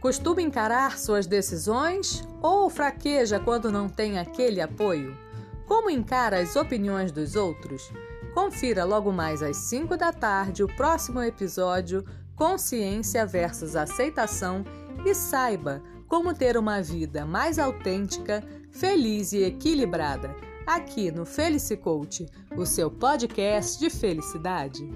Costuma encarar suas decisões ou fraqueja quando não tem aquele apoio? Como encara as opiniões dos outros? Confira logo mais às 5 da tarde o próximo episódio Consciência versus Aceitação e saiba como ter uma vida mais autêntica, feliz e equilibrada. Aqui no Felice Coach, o seu podcast de felicidade.